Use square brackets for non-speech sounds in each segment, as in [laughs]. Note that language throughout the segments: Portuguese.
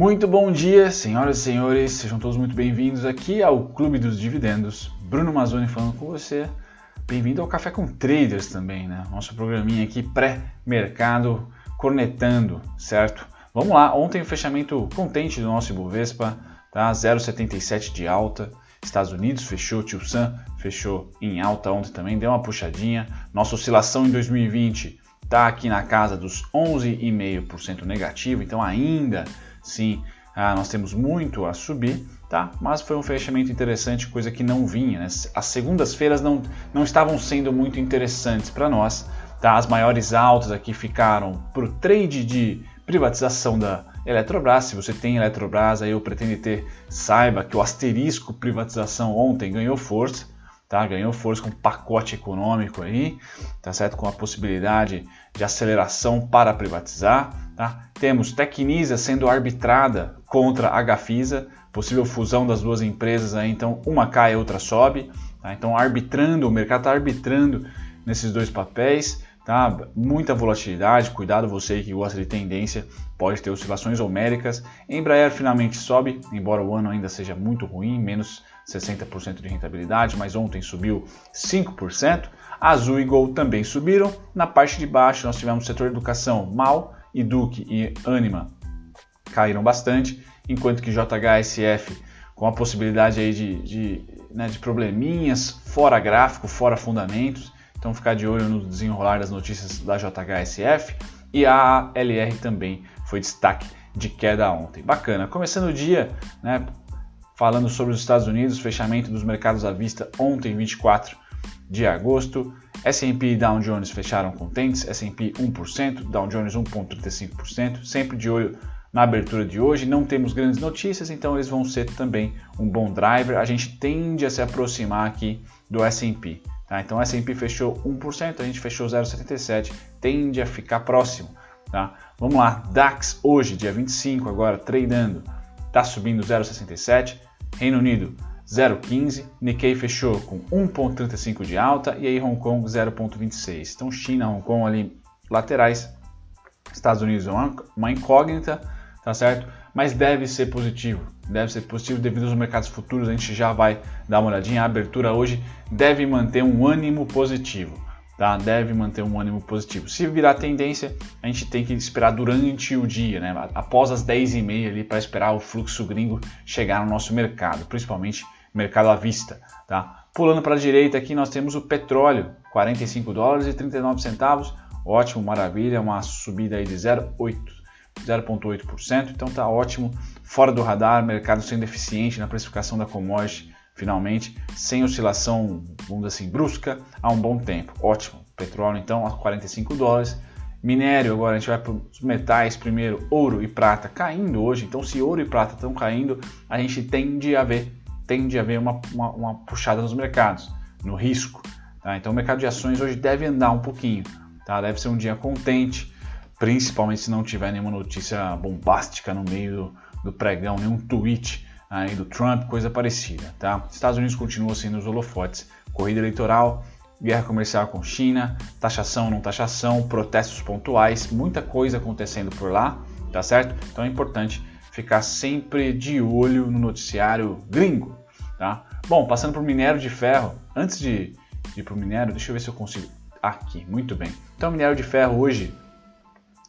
Muito bom dia, senhoras e senhores, sejam todos muito bem-vindos aqui ao Clube dos Dividendos. Bruno Mazzoni falando com você. Bem-vindo ao Café com Traders também, né? Nosso programinha aqui pré-mercado, cornetando, certo? Vamos lá, ontem o fechamento contente do nosso Ibovespa, tá? 0,77 de alta. Estados Unidos fechou, Tio Sam fechou em alta ontem também, deu uma puxadinha. Nossa oscilação em 2020 está aqui na casa dos 11,5% negativo, então ainda sim ah, nós temos muito a subir, tá? Mas foi um fechamento interessante, coisa que não vinha. Né? As segundas-feiras não, não estavam sendo muito interessantes para nós, tá? As maiores altas aqui ficaram para o trade de privatização da Eletrobras. Se você tem Eletrobras, aí eu pretendo ter, saiba que o asterisco privatização ontem ganhou força. Tá, ganhou força com um pacote econômico aí, tá certo? Com a possibilidade de aceleração para privatizar. Tá? Temos Tecnisa sendo arbitrada contra a Gafisa, possível fusão das duas empresas aí, então uma cai e outra sobe. Tá? Então arbitrando, o mercado está arbitrando nesses dois papéis. Tá? Muita volatilidade, cuidado você que gosta de tendência, pode ter oscilações homéricas. Embraer finalmente sobe, embora o ano ainda seja muito ruim, menos 60% de rentabilidade, mas ontem subiu 5%. Azul e Gol também subiram. Na parte de baixo nós tivemos o setor educação mal, e Duque e Anima caíram bastante, enquanto que JHSF com a possibilidade aí de, de, né, de probleminhas fora gráfico, fora fundamentos, então ficar de olho no desenrolar das notícias da JHSF e a LR também foi destaque de queda ontem. Bacana. Começando o dia, né, falando sobre os Estados Unidos, fechamento dos mercados à vista ontem, 24 de agosto. S&P e Dow Jones fecharam contentes, S&P 1%, Dow Jones 1.35%, sempre de olho na abertura de hoje. Não temos grandes notícias, então eles vão ser também um bom driver. A gente tende a se aproximar aqui do S&P. Tá? Então o S&P fechou 1%, a gente fechou 0,77, tende a ficar próximo. Tá? Vamos lá, DAX hoje, dia 25, agora tradando, está subindo 0,67, Reino Unido 0,15, Nikkei fechou com 1,35 de alta e aí Hong Kong 0,26. Então China, Hong Kong ali laterais, Estados Unidos é uma, incógnita, tá certo? Mas deve ser positivo, deve ser positivo devido aos mercados futuros, a gente já vai dar uma olhadinha, a abertura hoje deve manter um ânimo positivo. Tá? Deve manter um ânimo positivo. Se virar tendência, a gente tem que esperar durante o dia, né? após as 10h30 ali, para esperar o fluxo gringo chegar no nosso mercado, principalmente mercado à vista. Tá? Pulando para a direita aqui, nós temos o petróleo, 45 dólares e 39 centavos. Ótimo, maravilha, uma subida aí de 0,8%, então tá ótimo, fora do radar, mercado sendo eficiente na precificação da commodity finalmente, sem oscilação, vamos assim, brusca, há um bom tempo. Ótimo. Petróleo, então, a 45 dólares. Minério, agora a gente vai para os metais primeiro, ouro e prata caindo hoje. Então, se ouro e prata estão caindo, a gente tende a ver, tende a ver uma, uma, uma puxada nos mercados, no risco. Tá? Então, o mercado de ações hoje deve andar um pouquinho. Tá? Deve ser um dia contente, principalmente se não tiver nenhuma notícia bombástica no meio do, do pregão, nenhum tweet aí do Trump, coisa parecida, tá? Estados Unidos continua sendo os holofotes. Corrida eleitoral, guerra comercial com China, taxação, não taxação, protestos pontuais, muita coisa acontecendo por lá, tá certo? Então é importante ficar sempre de olho no noticiário gringo, tá? Bom, passando para o minério de ferro, antes de ir para o minério, deixa eu ver se eu consigo. Aqui, muito bem. Então, minério de ferro hoje,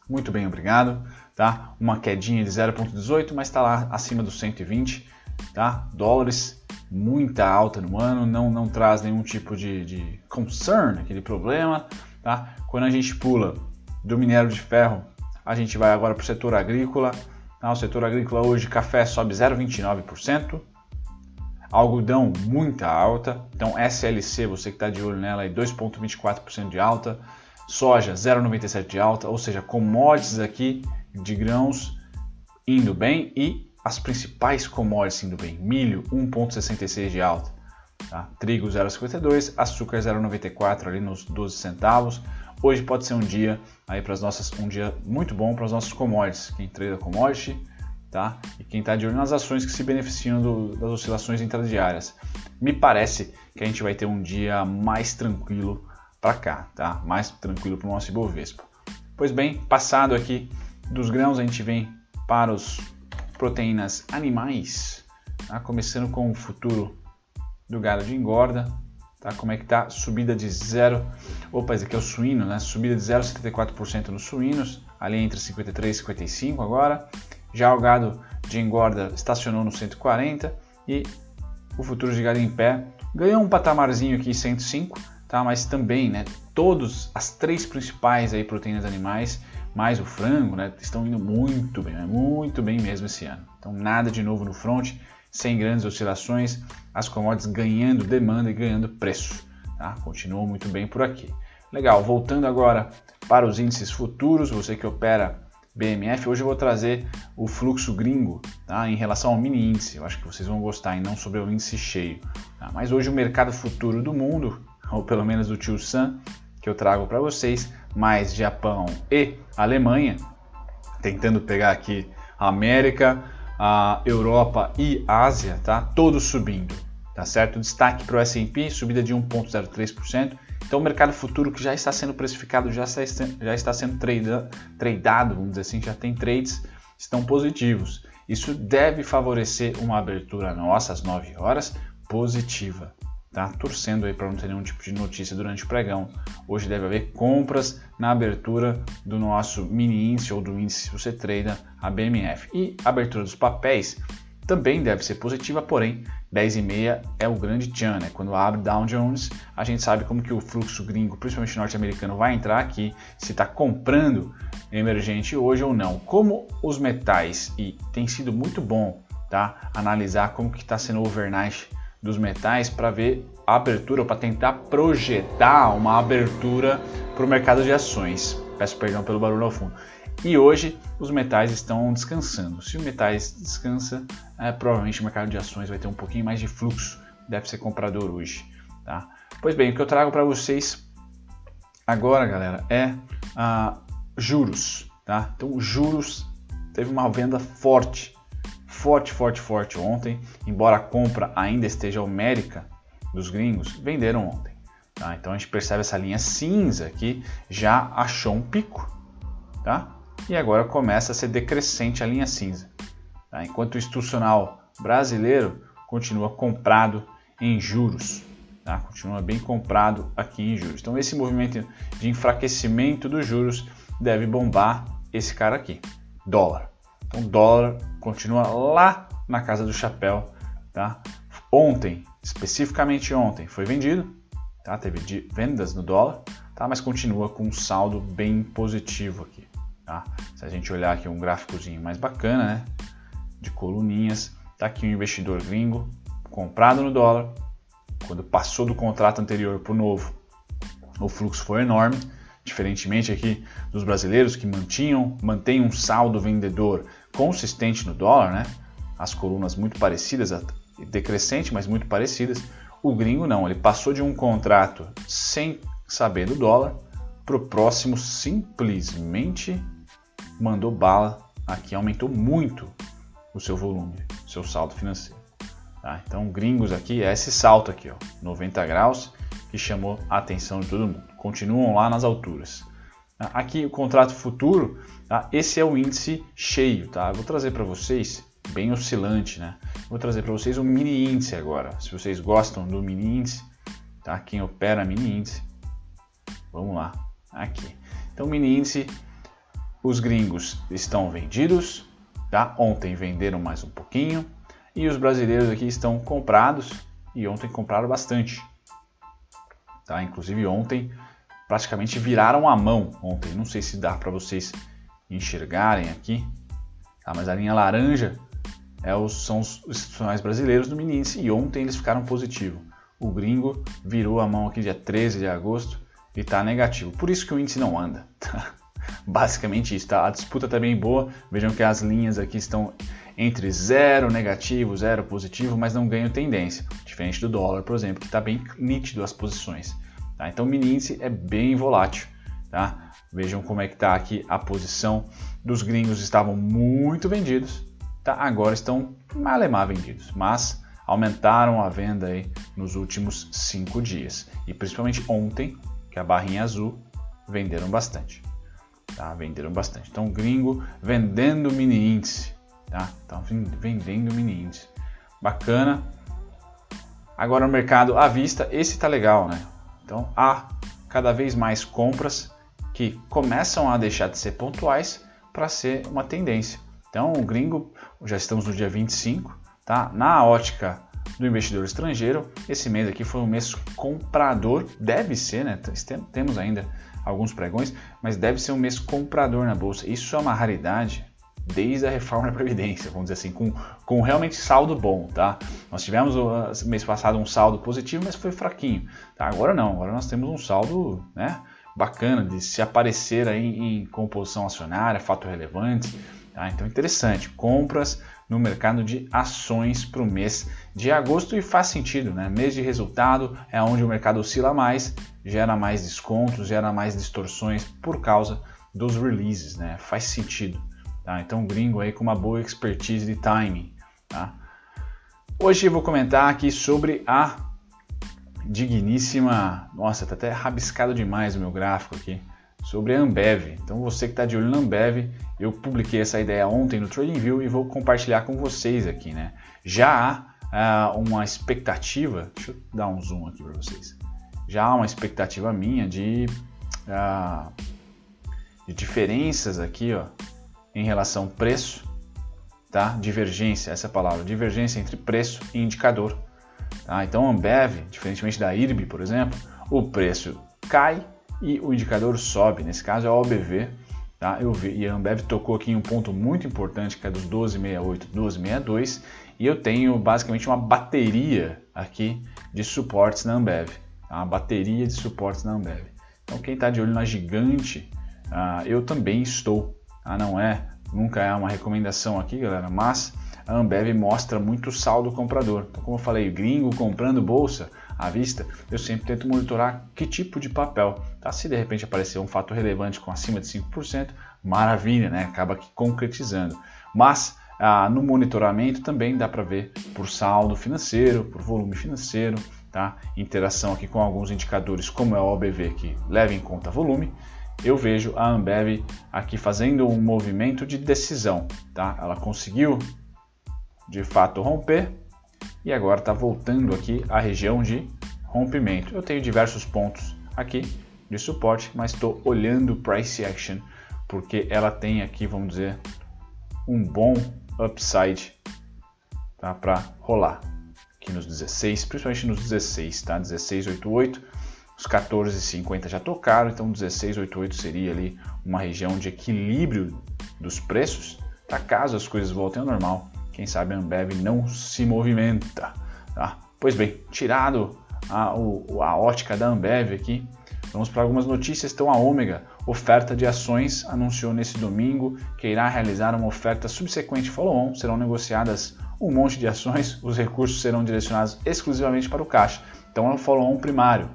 muito bem, obrigado tá? Uma quedinha de 0,18, mas está lá acima dos 120, tá? Dólares, muita alta no ano, não, não traz nenhum tipo de, de concern, aquele problema, tá? Quando a gente pula do minério de ferro, a gente vai agora para o setor agrícola, tá? O setor agrícola hoje, café sobe 0,29%, algodão muita alta, então SLC, você que está de olho nela, 2,24% de alta, soja 0,97% de alta, ou seja, commodities aqui de grãos indo bem e as principais commodities indo bem. Milho 1,66 de alta, tá? trigo 0,52, açúcar 0,94 ali nos 12 centavos. Hoje pode ser um dia aí para as nossas um dia muito bom para os nossos commodities. Quem treina commodity, tá? E quem está de olho nas ações que se beneficiam do, das oscilações intradiárias. Me parece que a gente vai ter um dia mais tranquilo para cá, tá? Mais tranquilo para o nosso Ibovespa. Pois bem, passado aqui dos grãos a gente vem para os proteínas animais, tá? começando com o futuro do gado de engorda, tá? Como é que tá? Subida de 0, opa, esse aqui é o suíno, né? Subida de 0,74% nos suínos, ali entre 53 e 55 agora. Já o gado de engorda estacionou no 140 e o futuro de gado em pé ganhou um patamarzinho aqui 105, tá? Mas também, né? Todos as três principais aí proteínas animais mais o frango, né, estão indo muito bem, né, muito bem mesmo esse ano. Então nada de novo no front, sem grandes oscilações, as commodities ganhando demanda e ganhando preço. Tá? Continuam muito bem por aqui. Legal, voltando agora para os índices futuros, você que opera BMF, hoje eu vou trazer o fluxo gringo tá? em relação ao mini índice. Eu acho que vocês vão gostar e não sobre o índice cheio. Tá? Mas hoje o mercado futuro do mundo, [laughs] ou pelo menos do Tio Sam, que eu trago para vocês, mais Japão e Alemanha, tentando pegar aqui a América, a Europa e Ásia, tá? Todos subindo, tá certo? Destaque para o S&P, subida de 1,03%. Então o mercado futuro que já está sendo precificado, já está, já está sendo trade, tradado, vamos dizer assim, já tem trades, estão positivos. Isso deve favorecer uma abertura nossa às 9 horas positiva tá? Torcendo aí para não ter nenhum tipo de notícia durante o pregão. Hoje deve haver compras na abertura do nosso mini índice ou do índice se você treina a BMF. E a abertura dos papéis também deve ser positiva, porém 10 e meia é o grande tchan, né? Quando abre Dow Jones, a gente sabe como que o fluxo gringo, principalmente norte-americano, vai entrar aqui, se está comprando emergente hoje ou não. Como os metais, e tem sido muito bom tá? analisar como que está sendo o overnight dos metais para ver a abertura para tentar projetar uma abertura para o mercado de ações. Peço perdão pelo barulho ao fundo. E hoje os metais estão descansando. Se o metais descansa, é, provavelmente o mercado de ações vai ter um pouquinho mais de fluxo. Deve ser comprador hoje. Tá? Pois bem, o que eu trago para vocês agora, galera, é ah, juros. Tá? Então, juros teve uma venda forte forte, forte, forte ontem, embora a compra ainda esteja homérica dos gringos, venderam ontem. Tá? Então a gente percebe essa linha cinza que já achou um pico, tá? E agora começa a ser decrescente a linha cinza. Tá? Enquanto o institucional brasileiro continua comprado em juros, tá? continua bem comprado aqui em juros. Então esse movimento de enfraquecimento dos juros deve bombar esse cara aqui, dólar. Então, dólar continua lá na casa do chapéu. Tá? Ontem, especificamente ontem, foi vendido, tá? teve vendas no dólar, tá? mas continua com um saldo bem positivo aqui. Tá? Se a gente olhar aqui um gráficozinho mais bacana, né? de coluninhas, tá aqui um investidor gringo comprado no dólar, quando passou do contrato anterior para o novo, o fluxo foi enorme, diferentemente aqui dos brasileiros que mantinham, mantêm um saldo vendedor consistente no dólar, né? As colunas muito parecidas, decrescente, mas muito parecidas. O gringo não, ele passou de um contrato sem saber do dólar para o próximo simplesmente mandou bala aqui, aumentou muito o seu volume, seu saldo financeiro. Tá? Então, gringos aqui é esse salto aqui, ó, 90 graus, que chamou a atenção de todo mundo. Continuam lá nas alturas. Aqui o contrato futuro, tá? esse é o índice cheio, tá? vou trazer para vocês, bem oscilante, né? Vou trazer para vocês o mini índice agora. Se vocês gostam do mini índice, tá? Quem opera mini índice, vamos lá, aqui. Então mini índice, os gringos estão vendidos, tá? Ontem venderam mais um pouquinho e os brasileiros aqui estão comprados e ontem compraram bastante, tá? Inclusive ontem praticamente viraram a mão ontem. Não sei se dá para vocês enxergarem aqui, tá? mas a linha laranja é os, são os institucionais brasileiros do mini índice e ontem eles ficaram positivo. O gringo virou a mão aqui dia 13 de agosto e está negativo. Por isso que o índice não anda. Tá? [laughs] Basicamente isso. Tá? A disputa está bem boa. Vejam que as linhas aqui estão entre zero negativo, zero positivo, mas não ganham tendência. Diferente do dólar, por exemplo, que está bem nítido as posições. Tá? Então o mini índice é bem volátil. Tá? Vejam como é que está aqui a dos gringos estavam muito vendidos, tá? agora estão malemar vendidos, mas aumentaram a venda aí nos últimos cinco dias e principalmente ontem, que a barrinha azul venderam bastante, tá? Venderam bastante. Então gringo vendendo mini índice, tá? Então vendendo mini índice. Bacana. Agora no mercado à vista, esse tá legal, né? Então há cada vez mais compras que começam a deixar de ser pontuais para ser uma tendência. Então o gringo, já estamos no dia 25, tá? Na ótica do investidor estrangeiro, esse mês aqui foi um mês comprador, deve ser, né? Temos ainda alguns pregões, mas deve ser um mês comprador na bolsa. Isso é uma raridade desde a reforma da Previdência, vamos dizer assim, com, com realmente saldo bom, tá? Nós tivemos o mês passado um saldo positivo, mas foi fraquinho, tá? Agora não, agora nós temos um saldo, né? Bacana de se aparecer aí em composição acionária, fato relevante, tá? Então interessante, compras no mercado de ações para o mês de agosto e faz sentido, né? Mês de resultado é onde o mercado oscila mais, gera mais descontos, gera mais distorções por causa dos releases, né? Faz sentido. Tá? Então, gringo aí com uma boa expertise de timing. Tá? Hoje eu vou comentar aqui sobre a digníssima. Nossa, tá até rabiscado demais o meu gráfico aqui. Sobre a Ambev. Então, você que está de olho na Ambev, eu publiquei essa ideia ontem no TradingView e vou compartilhar com vocês aqui. Né? Já há uh, uma expectativa. Deixa eu dar um zoom aqui para vocês. Já há uma expectativa minha de, uh, de diferenças aqui, ó, em relação preço, tá? Divergência, essa é a palavra, divergência entre preço e indicador. Tá? Então, Ambev, diferentemente da IRB, por exemplo, o preço cai e o indicador sobe. Nesse caso é o OBV. Tá? Eu vi, e a Ambev tocou aqui em um ponto muito importante que é dos 1268, 1262, e eu tenho basicamente uma bateria aqui de suportes na Ambev. Tá? Uma bateria de suportes na Ambev. Então, quem está de olho na gigante, uh, eu também estou. Ah, não é, nunca é uma recomendação aqui, galera, mas a Ambev mostra muito saldo comprador. Então, como eu falei, gringo comprando bolsa à vista, eu sempre tento monitorar que tipo de papel. Tá? Se de repente aparecer um fato relevante com acima de 5%, maravilha, né? acaba aqui concretizando. Mas ah, no monitoramento também dá para ver por saldo financeiro, por volume financeiro, tá? interação aqui com alguns indicadores como é o OBV que leva em conta volume eu vejo a Ambev aqui fazendo um movimento de decisão, tá? Ela conseguiu de fato romper e agora está voltando aqui à região de rompimento. Eu tenho diversos pontos aqui de suporte, mas estou olhando price action porque ela tem aqui, vamos dizer, um bom upside tá, para rolar aqui nos 16, principalmente nos 16, tá? 1688 os 14,50 já tocaram, então 16,88 seria ali uma região de equilíbrio dos preços, tá? caso as coisas voltem ao normal. Quem sabe a Ambev não se movimenta. Tá? Pois bem, tirado a, o, a ótica da Ambev aqui, vamos para algumas notícias. Então a Ômega, oferta de ações, anunciou nesse domingo que irá realizar uma oferta subsequente follow-on. Serão negociadas um monte de ações, os recursos serão direcionados exclusivamente para o caixa. Então é um follow-on primário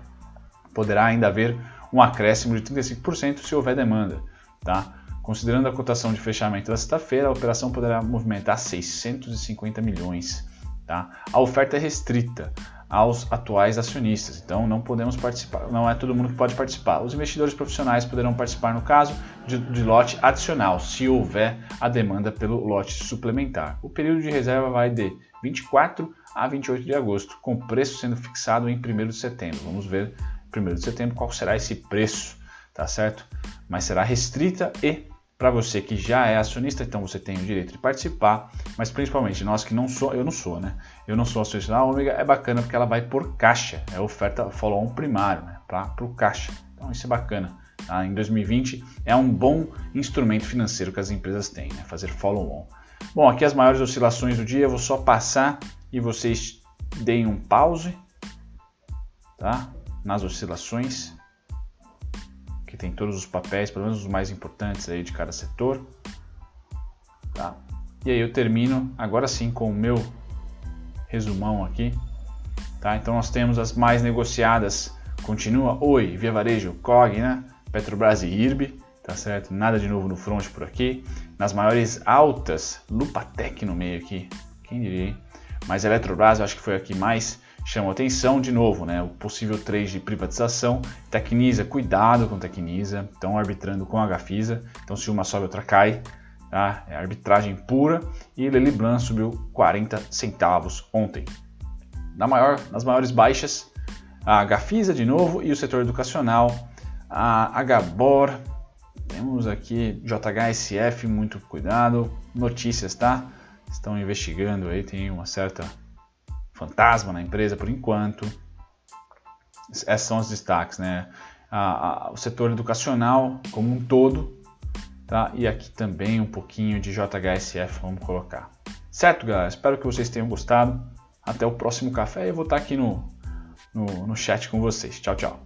poderá ainda haver um acréscimo de 35% se houver demanda. Tá? Considerando a cotação de fechamento da sexta-feira, a operação poderá movimentar 650 milhões. Tá? A oferta é restrita aos atuais acionistas, então não podemos participar, não é todo mundo que pode participar. Os investidores profissionais poderão participar no caso de, de lote adicional, se houver a demanda pelo lote suplementar. O período de reserva vai de 24 a 28 de agosto, com preço sendo fixado em 1 de setembro. Vamos ver 1 de setembro, qual será esse preço, tá certo? Mas será restrita e para você que já é acionista, então você tem o direito de participar, mas principalmente nós que não sou, eu não sou, né? Eu não sou acionista da Ômega, é bacana porque ela vai por caixa, é oferta follow-on primário, né? Para o caixa. Então isso é bacana. Tá? Em 2020 é um bom instrumento financeiro que as empresas têm, né? Fazer follow-on. Bom, aqui as maiores oscilações do dia, eu vou só passar e vocês deem um pause, tá? Nas oscilações, que tem todos os papéis, pelo menos os mais importantes aí de cada setor. Tá? E aí eu termino agora sim com o meu resumão aqui. Tá? Então nós temos as mais negociadas. Continua Oi, Via Varejo, COG, né? Petrobras e IRB, tá certo? Nada de novo no front por aqui. Nas maiores altas, Lupatec no meio aqui, quem diria, hein? Mas Eletrobras eu acho que foi aqui mais chamou atenção de novo, né? O possível trade de privatização. Tecnisa, cuidado com Tecnisa, estão arbitrando com a Gafisa. Então, se uma sobe, outra cai. tá? é arbitragem pura, e Lely Blanc subiu 40 centavos ontem. Na maior, nas maiores baixas, a Gafisa de novo e o setor educacional, a Hbor, temos aqui JHSF, muito cuidado, notícias, tá? Estão investigando aí, tem uma certa fantasma na empresa por enquanto. Esses são os destaques, né? A, a, o setor educacional como um todo, tá? E aqui também um pouquinho de JHSF, vamos colocar. Certo, galera? Espero que vocês tenham gostado. Até o próximo café. Eu vou estar aqui no, no, no chat com vocês. Tchau, tchau.